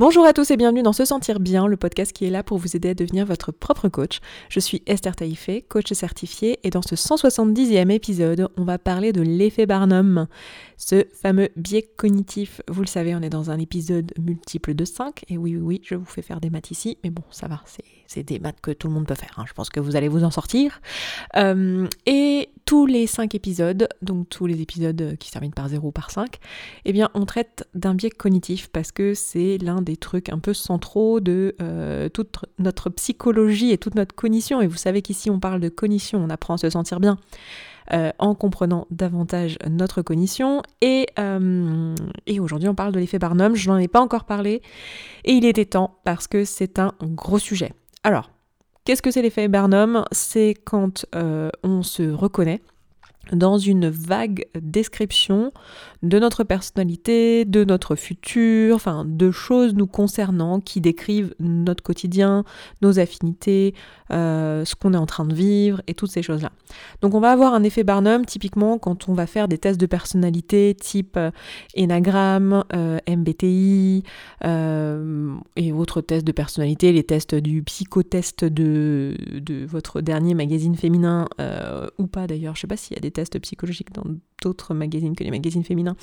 Bonjour à tous et bienvenue dans Se Sentir Bien, le podcast qui est là pour vous aider à devenir votre propre coach. Je suis Esther Taïfé, coach certifiée, et dans ce 170e épisode, on va parler de l'effet Barnum, ce fameux biais cognitif. Vous le savez, on est dans un épisode multiple de 5, et oui, oui, oui, je vous fais faire des maths ici, mais bon, ça va, c'est des maths que tout le monde peut faire, hein. je pense que vous allez vous en sortir. Euh, et tous les 5 épisodes, donc tous les épisodes qui terminent par 0 par 5, eh bien on traite d'un biais cognitif parce que c'est l'un des trucs un peu centraux de euh, toute notre psychologie et toute notre cognition. Et vous savez qu'ici on parle de cognition, on apprend à se sentir bien. Euh, en comprenant davantage notre cognition. Et, euh, et aujourd'hui, on parle de l'effet Barnum. Je n'en ai pas encore parlé. Et il était temps parce que c'est un gros sujet. Alors, Qu'est-ce que c'est l'effet Barnum? C'est quand on se reconnaît dans une vague description de notre personnalité, de notre futur, enfin de choses nous concernant qui décrivent notre quotidien, nos affinités, euh, ce qu'on est en train de vivre et toutes ces choses-là. Donc on va avoir un effet Barnum typiquement quand on va faire des tests de personnalité type euh, Enneagram, euh, MBTI et autres tests de personnalité, les tests du psychotest de, de votre dernier magazine féminin ou pas d'ailleurs, je sais pas s'il y a des tests psychologiques dans d'autres magazines que les magazines féminins.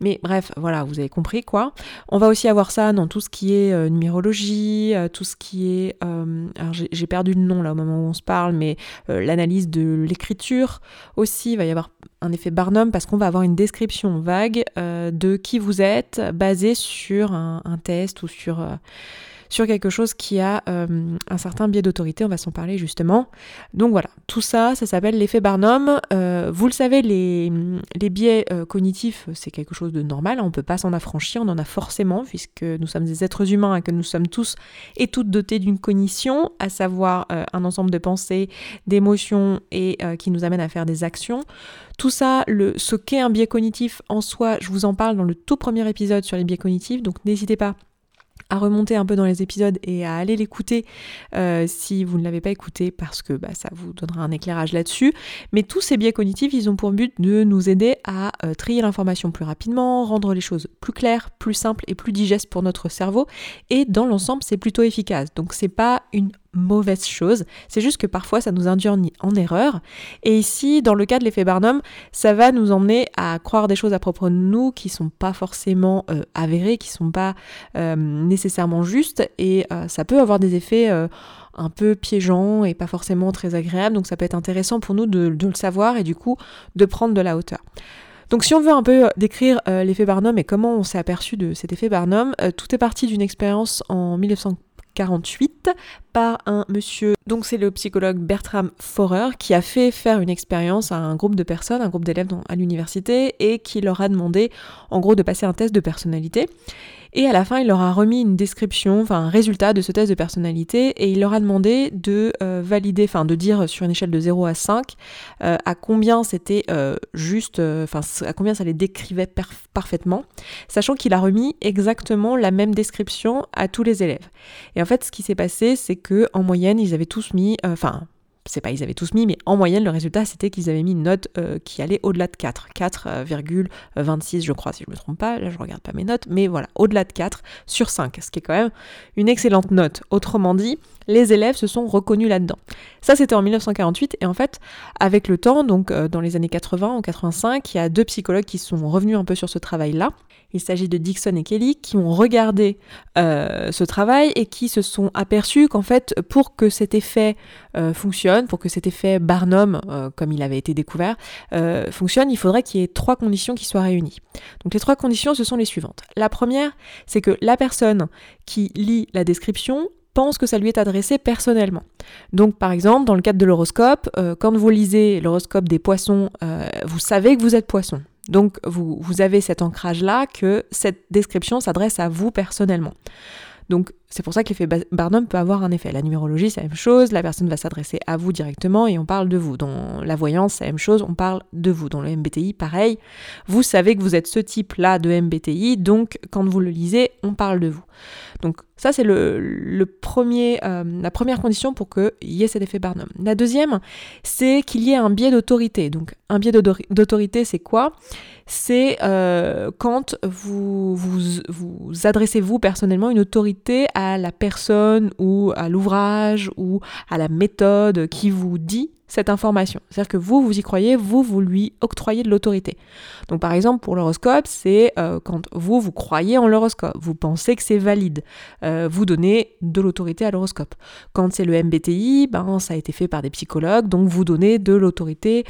Mais bref, voilà, vous avez compris quoi. On va aussi avoir ça dans tout ce qui est euh, numérologie, euh, tout ce qui est... Euh, alors j'ai perdu le nom là au moment où on se parle, mais l'analyse de l'écriture aussi, il va y avoir un effet Barnum parce qu'on va avoir une description vague de qui vous êtes basée sur un, un test ou sur sur quelque chose qui a euh, un certain biais d'autorité, on va s'en parler justement. Donc voilà, tout ça, ça s'appelle l'effet Barnum. Euh, vous le savez, les, biais euh, cognitifs, c'est quelque chose de normal, on ne peut pas s'en affranchir, on en a forcément, puisque nous sommes des êtres humains et que nous sommes tous et toutes dotés d'une cognition, à savoir un ensemble de pensées, d'émotions et qui nous amène à faire des actions. Tout ça, le, ce qu'est un biais cognitif en soi, je vous en parle dans le tout premier épisode sur les biais cognitifs, donc n'hésitez pas à remonter un peu dans les épisodes et à aller l'écouter euh, si vous ne l'avez pas écouté parce que bah, ça vous donnera un éclairage là-dessus. Mais tous ces biais cognitifs, ils ont pour but de nous aider à euh, trier l'information plus rapidement, rendre les choses plus claires, plus simples et plus digestes pour notre cerveau. Et dans l'ensemble, c'est plutôt efficace. Donc c'est pas une mauvaise chose. C'est juste que parfois ça nous induit en, erreur. Et ici, dans le cas de l'effet Barnum, ça va nous emmener à croire des choses à propos de nous qui sont pas forcément euh, avérées, qui sont pas euh, nécessairement justes. Et euh, ça peut avoir des effets un peu piégeants et pas forcément très agréables. Donc ça peut être intéressant pour nous de, le savoir et du coup de prendre de la hauteur. Donc si on veut un peu décrire l'effet Barnum et comment on s'est aperçu de cet effet Barnum, tout est parti d'une expérience en 1940 48 par un monsieur, donc c'est le psychologue Bertram Forer, qui a fait faire une expérience à un groupe de personnes, un groupe d'élèves à l'université, et qui leur a demandé en gros de passer un test de personnalité. Et à la fin, il leur a remis une description, enfin un résultat de ce test de personnalité, et il leur a demandé de euh, valider, enfin de dire sur une échelle de 0 à 5 euh, à combien c'était euh, juste, enfin à combien ça les décrivait parfaitement, sachant qu'il a remis exactement la même description à tous les élèves. Et en fait, ce qui s'est passé, c'est que en moyenne, ils avaient tous mis, enfin c'est pas ils avaient tous mis, mais en moyenne, le résultat, c'était qu'ils avaient mis une note euh, qui allait au-delà de 4. 4,26, je crois, si je me trompe pas. Là, je regarde pas mes notes, mais voilà, au-delà de 4 sur 5, ce qui est quand même une excellente note. Autrement dit, les élèves se sont reconnus là-dedans. Ça, c'était en 1948, et en fait, avec le temps, donc euh, dans les années 80 ou 85, il y a deux psychologues qui sont revenus un peu sur ce travail-là. Il s'agit de Dixon et Kelly qui ont regardé euh, ce travail et qui se sont aperçus qu'en fait, pour que cet effet euh, fonctionne, pour que cet effet Barnum, comme il avait été découvert, fonctionne, il faudrait qu'il y ait trois conditions qui soient réunies. Donc les trois conditions, ce sont les suivantes. La première, c'est que la personne qui lit la description pense que ça lui est adressé personnellement. Donc par exemple, dans le cadre de l'horoscope, euh, quand vous lisez l'horoscope des poissons, euh, vous savez que vous êtes poisson. Donc vous, vous avez cet ancrage-là que cette description s'adresse à vous personnellement. C'est pour ça que l'effet Barnum peut avoir un effet. La numérologie, c'est la même chose, la personne va s'adresser à vous directement et on parle de vous. Dans la voyance, c'est la même chose, on parle de vous. Dans le MBTI, pareil, vous savez que vous êtes ce type-là de MBTI, donc quand vous le lisez, on parle de vous. Donc ça, c'est le, premier, euh, la première condition pour qu'il y ait cet effet Barnum. La deuxième, c'est qu'il y ait un biais d'autorité. Donc un biais d'autorité, c'est quoi? C'est euh, quand vous, vous, vous adressez, vous, personnellement, une autorité à la personne ou à l'ouvrage ou à la méthode qui vous dit cette information. C'est-à-dire que vous, vous y croyez, vous, vous lui octroyez de l'autorité. Donc par exemple, pour l'horoscope, c'est euh, quand vous, vous croyez en l'horoscope, vous pensez que c'est valide, euh, vous donnez de l'autorité à l'horoscope. Quand c'est le MBTI, ben, ça a été fait par des psychologues, donc vous donnez de l'autorité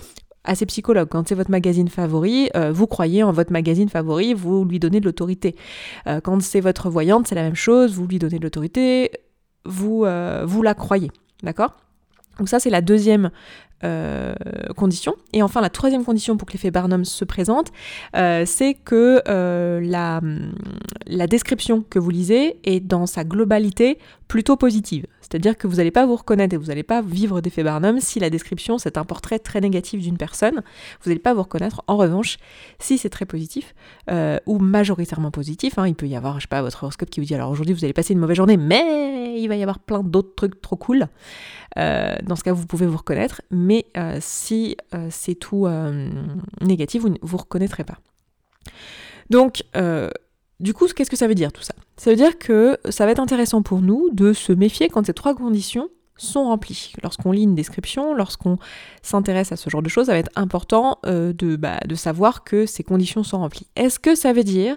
à ces psychologues. Quand c'est votre magazine favori, euh, vous croyez en votre magazine favori, vous lui donnez de l'autorité. quand c'est votre voyante, c'est la même chose, vous lui donnez de l'autorité, vous, vous la croyez. D'accord? Donc ça, c'est la deuxième euh, condition. Et enfin, la troisième condition pour que l'effet Barnum se présente, euh, c'est que euh, la, la, description que vous lisez est dans sa globalité plutôt positive. C'est-à-dire que vous n'allez pas vous reconnaître et vous n'allez pas vivre d'effet Barnum si la description c'est un portrait très négatif d'une personne. Vous n'allez pas vous reconnaître. En revanche, si c'est très positif ou majoritairement positif, hein, il peut y avoir, je sais pas, votre horoscope qui vous dit alors aujourd'hui vous allez passer une mauvaise journée, mais il va y avoir plein d'autres trucs trop cool. dans ce cas, vous pouvez vous reconnaître. Mais euh, si euh, c'est tout euh, négatif, vous ne vous reconnaîtrez pas. Donc, du coup, qu'est-ce que ça veut dire tout ça? Ça veut dire que ça va être intéressant pour nous de se méfier quand ces trois conditions sont remplis. Lorsqu'on lit une description, lorsqu'on s'intéresse à ce genre de choses, ça va être important euh, de, bah, de savoir que ces conditions sont remplies. Est-ce que ça veut dire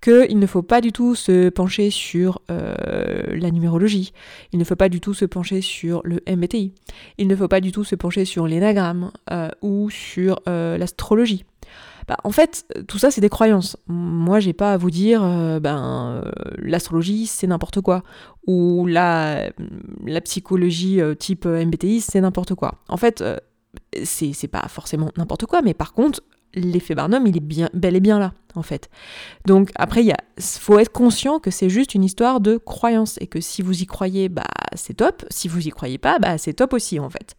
qu'il ne faut pas du tout se pencher sur euh, la numérologie? Il ne faut pas du tout se pencher sur le MBTI Il ne faut pas du tout se pencher sur l'énagramme euh, ou sur l'astrologie? Bah, en fait, tout ça, c'est des croyances. Moi, j'ai pas à vous dire, euh, ben, euh, l'astrologie, c'est n'importe quoi. Ou la, psychologie euh, type MBTI, c'est n'importe quoi. En fait, c'est pas forcément n'importe quoi, mais par contre, l'effet Barnum, il est bien, bel et bien là, en fait. Donc après, il faut être conscient que c'est juste une histoire de croyance et que si vous y croyez, bah c'est top. Si vous y croyez pas, bah c'est top aussi, en fait.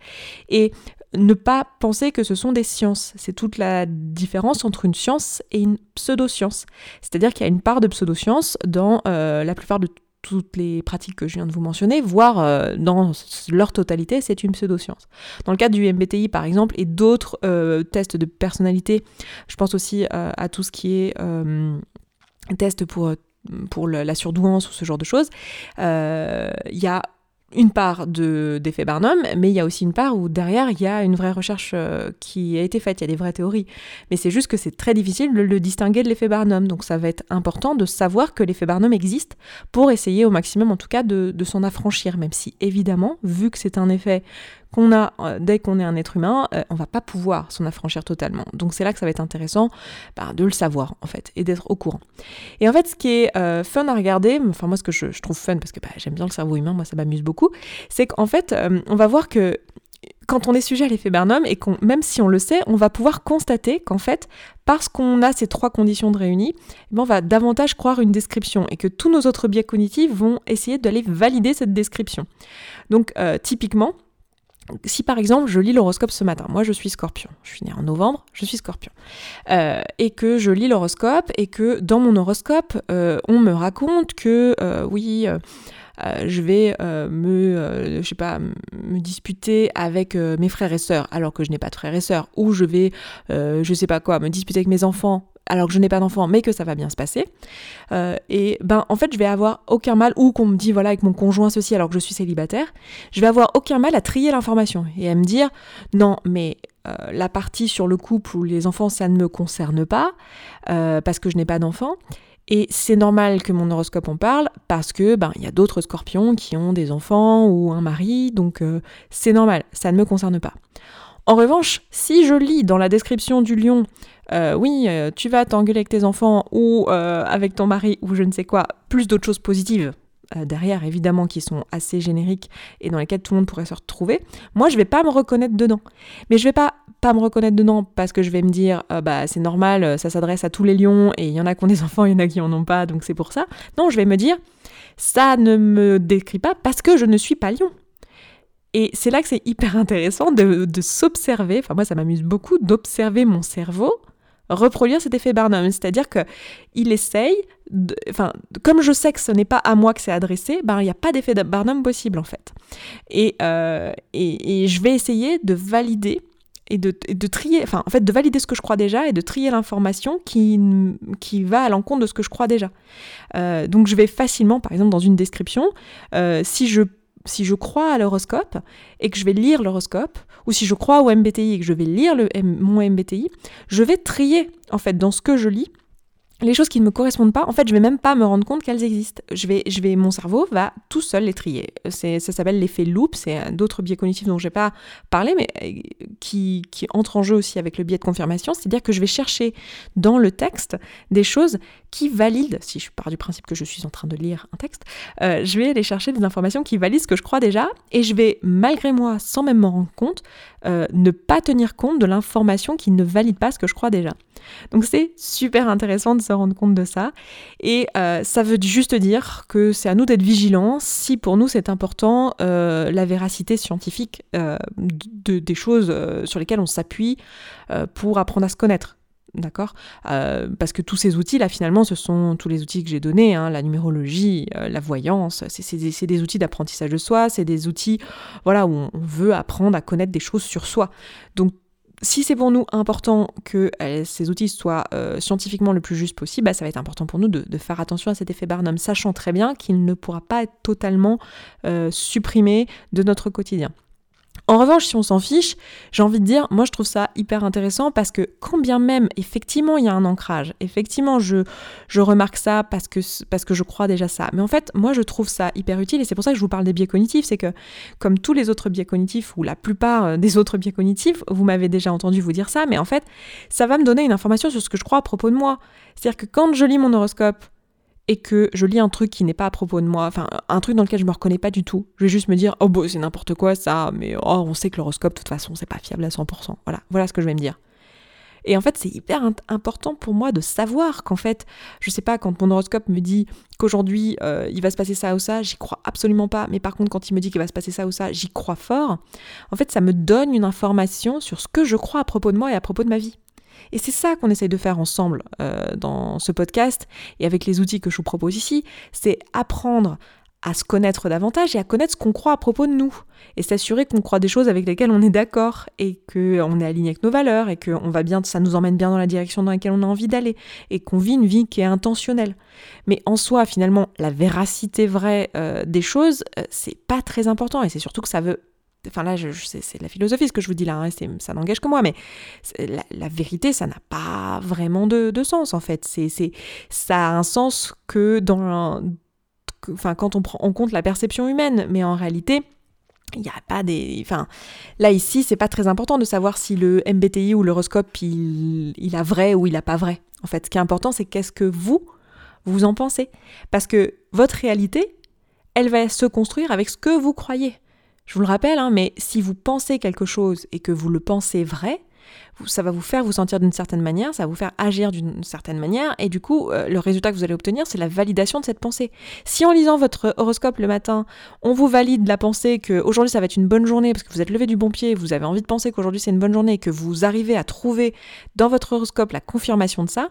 Et ne pas penser que ce sont des sciences. C'est toute la différence entre une science et une pseudoscience. C'est-à-dire qu'il y a une part de pseudoscience dans euh, la plupart de toutes les pratiques que je viens de vous mentionner, voire euh, dans leur totalité, c'est une pseudoscience. Dans le cadre du MBTI, par exemple, et d'autres euh, tests de personnalité, je pense aussi à tout ce qui est test pour pour la surdouance ou ce genre de choses, il y a une part d'effet Barnum, mais il y a aussi une part où derrière, il y a une vraie recherche euh, qui a été faite, il y a des vraies théories. Mais c'est juste que c'est très difficile de le distinguer de l'effet Barnum. Donc ça va être important de savoir que l'effet Barnum existe pour essayer au maximum, en tout cas, de, de s'en affranchir, même si évidemment, vu que c'est un effet qu'on a euh, dès qu'on est un être humain, euh, on va pas pouvoir s'en affranchir totalement. Donc c'est là que ça va être intéressant bah, de le savoir en fait et d'être au courant. Et en fait, ce qui est euh, fun à regarder, enfin moi ce que je, trouve fun parce que bah, j'aime bien le cerveau humain, moi ça m'amuse beaucoup, c'est qu'en fait on va voir que quand on est sujet à l'effet Barnum et même si on le sait, on va pouvoir constater qu'en fait, parce qu'on a ces trois conditions de réunies, eh ben, on va davantage croire une description et que tous nos autres biais cognitifs vont essayer d'aller valider cette description. Donc, typiquement, si par exemple je lis l'horoscope ce matin, moi je suis scorpion, je suis née en novembre, je suis scorpion, euh, et que je lis l'horoscope et que dans mon horoscope euh, on me raconte que euh, oui, je vais me, disputer avec mes frères et sœurs alors que je n'ai pas de frères et sœurs, ou je vais, je sais pas quoi, me disputer avec mes enfants alors que je n'ai pas d'enfant, mais que ça va bien se passer. Euh, et ben en fait, je vais avoir aucun mal, ou qu'on me dit voilà avec mon conjoint ceci alors que je suis célibataire, je vais avoir aucun mal à trier l'information et à me dire non, mais euh, la partie sur le couple ou les enfants, ça ne me concerne pas euh, parce que je n'ai pas d'enfant. Et c'est normal que mon horoscope en parle parce que ben il y a d'autres scorpions qui ont des enfants ou un mari, donc c'est normal, ça ne me concerne pas. En revanche, si je lis dans la description du lion, euh, oui, euh, tu vas t'engueuler avec tes enfants ou euh, avec ton mari ou je ne sais quoi, plus d'autres choses positives derrière, évidemment, qui sont assez génériques et dans lesquelles tout le monde pourrait se retrouver, moi, je vais pas me reconnaître dedans. Mais je vais pas me reconnaître dedans parce que je vais me dire, bah c'est normal, ça s'adresse à tous les lions et il y en a qui ont des enfants, il y en a qui en ont pas, donc c'est pour ça. Non, je vais me dire, ça ne me décrit pas parce que je ne suis pas lion. Et c'est là que c'est hyper intéressant de, s'observer, enfin moi ça m'amuse beaucoup d'observer mon cerveau reproduire cet effet Barnum. C'est-à-dire que il essaye, enfin, comme je sais que ce n'est pas à moi que c'est adressé, ben il n'y a pas d'effet Barnum possible en fait. Et, et, et je vais essayer de valider et de, trier, enfin en fait de valider ce que je crois déjà et de trier l'information qui, qui va à l'encontre de ce que je crois déjà. Euh, donc je vais facilement, par exemple dans une description, euh, si je si je crois à l'horoscope et que je vais lire l'horoscope, ou si je crois au MBTI et que je vais lire le, mon MBTI, je vais trier en fait dans ce que je lis les choses qui ne me correspondent pas, en fait, je vais même pas me rendre compte qu'elles existent. Je vais, je vais, mon cerveau va tout seul les trier. Ça s'appelle l'effet loop. C'est d'autres biais cognitifs dont je n'ai pas parlé, mais euh, qui, qui entrent en jeu aussi avec le biais de confirmation. C'est-à-dire que je vais chercher dans le texte des choses qui valident, si je pars du principe que je suis en train de lire un texte, euh, je vais aller chercher des informations qui valident ce que je crois déjà, et je vais, malgré moi, sans même m'en rendre compte, euh, ne pas tenir compte de l'information qui ne valide pas ce que je crois déjà. Donc c'est super intéressant de se rendre compte de ça. Et euh, ça veut juste dire que c'est à nous d'être vigilants si pour nous c'est important euh, la véracité scientifique de, des choses sur lesquelles on s'appuie pour apprendre à se connaître. D'accord Parce que tous ces outils, là, finalement, ce sont tous les outils que j'ai donnés, hein, la numérologie, la voyance, c'est des, outils d'apprentissage de soi, c'est des outils voilà, où on veut apprendre à connaître des choses sur soi. Donc, si c'est pour nous important que euh, ces outils soient euh, scientifiquement le plus juste possible, bah, ça va être important pour nous de, faire attention à cet effet Barnum, sachant très bien qu'il ne pourra pas être totalement euh, supprimé de notre quotidien. En revanche, si on s'en fiche, j'ai envie de dire, moi je trouve ça hyper intéressant parce que quand bien même, effectivement, il y a un ancrage, effectivement, je, je remarque ça parce que, parce que je crois déjà ça. Mais en fait, moi je trouve ça hyper utile et c'est pour ça que je vous parle des biais cognitifs, c'est que comme tous les autres biais cognitifs ou la plupart euh, des autres biais cognitifs, vous m'avez déjà entendu vous dire ça, mais en fait, ça va me donner une information sur ce que je crois à propos de moi. C'est-à-dire que quand je lis mon horoscope, et que je lis un truc qui n'est pas à propos de moi, enfin un truc dans lequel je me reconnais pas du tout, je vais juste me dire oh bon c'est n'importe quoi ça, mais oh on sait que l'horoscope de toute façon c'est pas fiable à 100%. Voilà, voilà ce que je vais me dire. Et en fait, c'est hyper important pour moi de savoir qu'en fait, je sais pas, quand mon horoscope me dit qu'aujourd'hui euh, il va se passer ça ou ça, j'y crois absolument pas. Mais par contre, quand il me dit qu'il va se passer ça ou ça, j'y crois fort. En fait, ça me donne une information sur ce que je crois à propos de moi et à propos de ma vie. Et c'est ça qu'on essaye de faire ensemble euh, dans ce podcast et avec les outils que je vous propose ici, c'est apprendre à se connaître davantage et à connaître ce qu'on croit à propos de nous. Et s'assurer qu'on croit des choses avec lesquelles on est d'accord et qu'on est aligné avec nos valeurs et que ça nous emmène bien dans la direction dans laquelle on a envie d'aller et qu'on vit une vie qui est intentionnelle. Mais en soi, finalement, la véracité vraie euh, des choses, euh, c'est pas très important et c'est surtout que ça veut Enfin là, c'est de la philosophie ce que je vous dis là, hein, ça n'engage que moi, mais la, vérité, ça n'a pas vraiment de, sens en fait. Ça a un sens que dans, enfin quand on prend en compte la perception humaine, mais en réalité, il n'y a pas des. Enfin, là, ici, c'est pas très important de savoir si le MBTI ou l'horoscope, il, il a vrai ou il n'a pas vrai. En fait, ce qui est important, c'est qu'est-ce que vous, vous en pensez. Parce que votre réalité, elle va se construire avec ce que vous croyez. Je vous le rappelle, hein, mais si vous pensez quelque chose et que vous le pensez vrai, ça va vous faire vous sentir d'une certaine manière, ça va vous faire agir d'une certaine manière, et du coup, euh, le résultat que vous allez obtenir, c'est la validation de cette pensée. Si en lisant votre horoscope le matin, on vous valide la pensée qu'aujourd'hui ça va être une bonne journée, parce que vous êtes levé du bon pied, vous avez envie de penser qu'aujourd'hui c'est une bonne journée, et que vous arrivez à trouver dans votre horoscope la confirmation de ça,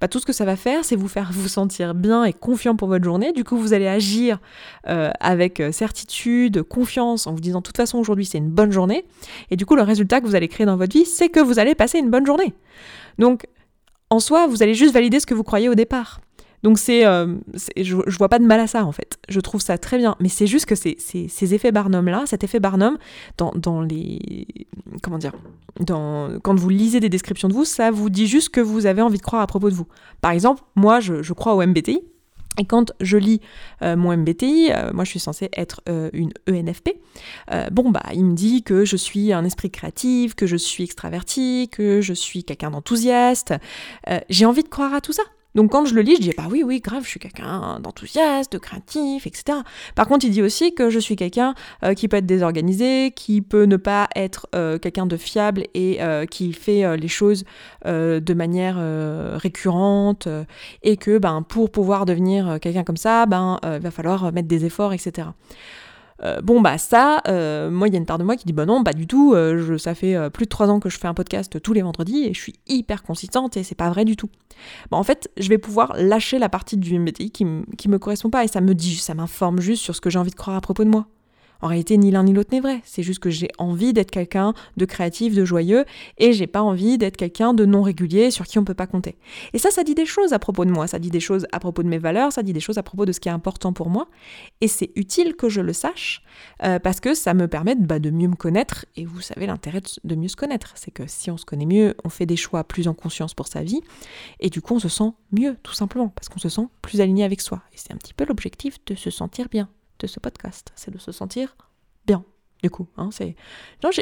bah, tout ce que ça va faire, c'est vous faire vous sentir bien et confiant pour votre journée. Du coup, vous allez agir euh, avec euh, certitude, confiance, en vous disant de toute façon aujourd'hui c'est une bonne journée. Et du coup, le résultat que vous allez créer dans votre vie, c'est que vous allez passer une bonne journée. Donc, en soi, vous allez juste valider ce que vous croyez au départ. Donc c'est, euh, je, je, vois pas de mal à ça en fait. Je trouve ça très bien. Mais c'est juste que c'est, ces effets Barnum là, cet effet Barnum dans, dans les, comment dire, dans, quand vous lisez des descriptions de vous, ça vous dit juste que vous avez envie de croire à propos de vous. Par exemple, moi je, je crois au MBTI. Et quand je lis euh, mon MBTI, euh, moi je suis censée être une ENFP, bon bah il me dit que je suis un esprit créatif, que je suis extraverti, que je suis quelqu'un d'enthousiaste. J'ai envie de croire à tout ça. Donc quand je le lis, je dis bah oui oui grave, je suis quelqu'un d'enthousiaste, de créatif, etc. Par contre, il dit aussi que je suis quelqu'un euh, qui peut être désorganisé, qui peut ne pas être euh, quelqu'un de fiable et euh, qui fait les choses de manière récurrente et que ben pour pouvoir devenir quelqu'un comme ça, ben il va falloir mettre des efforts, etc. Euh, bon bah ça, euh, moi il y a une part de moi qui dit bah non, pas du tout, je, ça fait plus de trois ans que je fais un podcast tous les vendredis et je suis hyper consistante et c'est pas vrai du tout. Bah, en fait, je vais pouvoir lâcher la partie du MBTI qui, qui me correspond pas et ça me dit, ça m'informe juste sur ce que j'ai envie de croire à propos de moi. En réalité, ni l'un ni l'autre n'est vrai. C'est juste que j'ai envie d'être quelqu'un de créatif, de joyeux, et j'ai pas envie d'être quelqu'un de non régulier sur qui on peut pas compter. Et ça, ça dit des choses à propos de moi. Ça dit des choses à propos de mes valeurs, ça dit des choses à propos de ce qui est important pour moi. Et c'est utile que je le sache euh, parce que ça me permet bah, de mieux me connaître. Et vous savez, l'intérêt de mieux se connaître, c'est que si on se connaît mieux, on fait des choix plus en conscience pour sa vie. Et du coup, on se sent mieux, tout simplement, parce qu'on se sent plus aligné avec soi. Et c'est un petit peu l'objectif de se sentir bien de ce podcast, c'est de se sentir bien. Du coup, hein, c'est.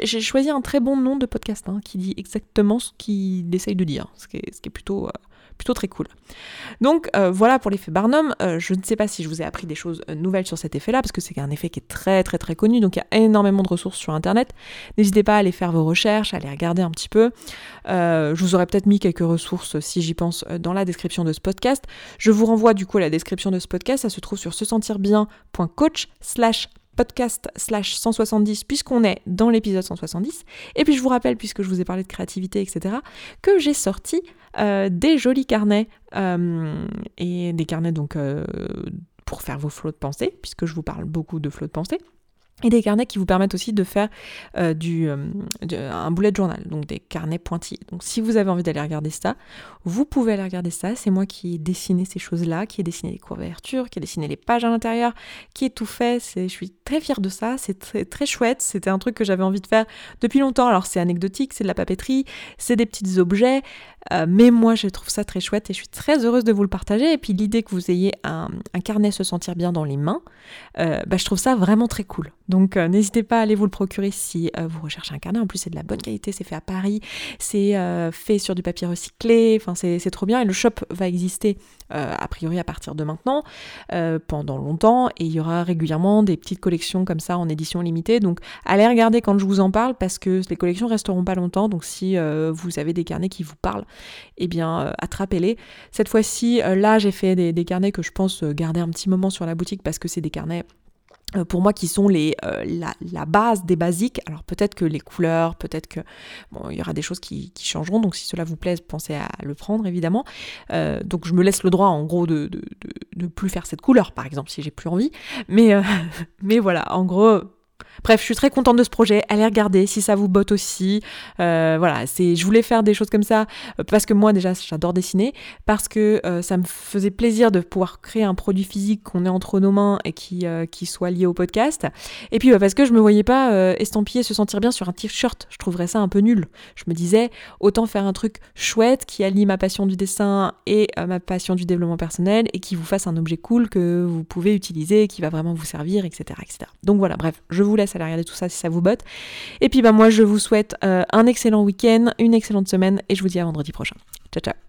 j'ai choisi un très bon nom de podcast hein, qui dit exactement ce qu'il essaye de dire, ce qui est, plutôt, euh, plutôt très cool. Donc euh, voilà pour l'effet Barnum. Euh, je ne sais pas si je vous ai appris des choses nouvelles sur cet effet-là, parce que c'est un effet qui est très très très connu, donc il y a énormément de ressources sur Internet. N'hésitez pas à aller faire vos recherches, à aller regarder un petit peu. je vous aurais peut-être mis quelques ressources, si j'y pense, dans la description de ce podcast. Je vous renvoie du coup à la description de ce podcast, ça se trouve sur se sentir bien.coach slash podcast slash 170 puisqu'on est dans l'épisode 170. Et puis je vous rappelle, puisque je vous ai parlé de créativité, etc., que j'ai sorti euh, des jolis carnets euh, et des carnets donc euh, pour faire vos flots de pensée, puisque je vous parle beaucoup de flots de pensée et des carnets qui vous permettent aussi de faire euh, du, euh, un bullet journal, donc des carnets pointillés. Donc si vous avez envie d'aller regarder ça, vous pouvez aller regarder ça. C'est moi qui ai dessiné ces choses-là, qui ai dessiné les couvertures, qui ai dessiné les pages à l'intérieur, qui ai tout fait. Je suis très fière de ça. C'est très, très chouette. C'était un truc que j'avais envie de faire depuis longtemps. Alors c'est anecdotique, c'est de la papeterie, c'est des petits objets, euh, mais moi je trouve ça très chouette et je suis très heureuse de vous le partager. Et puis l'idée que vous ayez un, carnet se sentir bien dans les mains, bah, je trouve ça vraiment très cool. Donc euh, n'hésitez pas à aller vous le procurer si euh, vous recherchez un carnet. En plus c'est de la bonne qualité, c'est fait à Paris, c'est euh, fait sur du papier recyclé, enfin c'est trop bien. Et le shop va exister a priori à partir de maintenant pendant longtemps et il y aura régulièrement des petites collections comme ça en édition limitée. Donc allez regarder quand je vous en parle parce que les collections resteront pas longtemps. Donc si vous avez des carnets qui vous parlent, eh bien attrapez-les. Cette fois-ci, là j'ai fait des, carnets que je pense garder un petit moment sur la boutique parce que c'est des carnets euh, pour moi qui sont euh, la, base des basiques. Alors peut-être que les couleurs, peut-être que il y aura des choses qui, changeront. Donc si cela vous plaît, pensez à le prendre évidemment. Euh, donc je me laisse le droit en gros de, de, plus faire cette couleur par exemple si j'ai plus envie. Mais, mais voilà, en gros Bref, je suis très contente de ce projet. Allez regarder si ça vous botte aussi. Euh, voilà, c'est, je voulais faire des choses comme ça euh, parce que moi déjà j'adore dessiner, parce que euh, ça me faisait plaisir de pouvoir créer un produit physique qu'on ait entre nos mains et qui, qui soit lié au podcast. Et puis bah, parce que je me voyais pas estampiller se sentir bien sur un t-shirt. Je trouverais ça un peu nul. Je me disais autant faire un truc chouette qui allie ma passion du dessin et ma passion du développement personnel et qui vous fasse un objet cool que vous pouvez utiliser, qui va vraiment vous servir, etc., etc. Donc voilà, bref, je vous laisse aller regarder tout ça si ça vous botte. Et puis bah moi je vous souhaite euh, un excellent week-end, une excellente semaine et je vous dis à vendredi prochain. Ciao ciao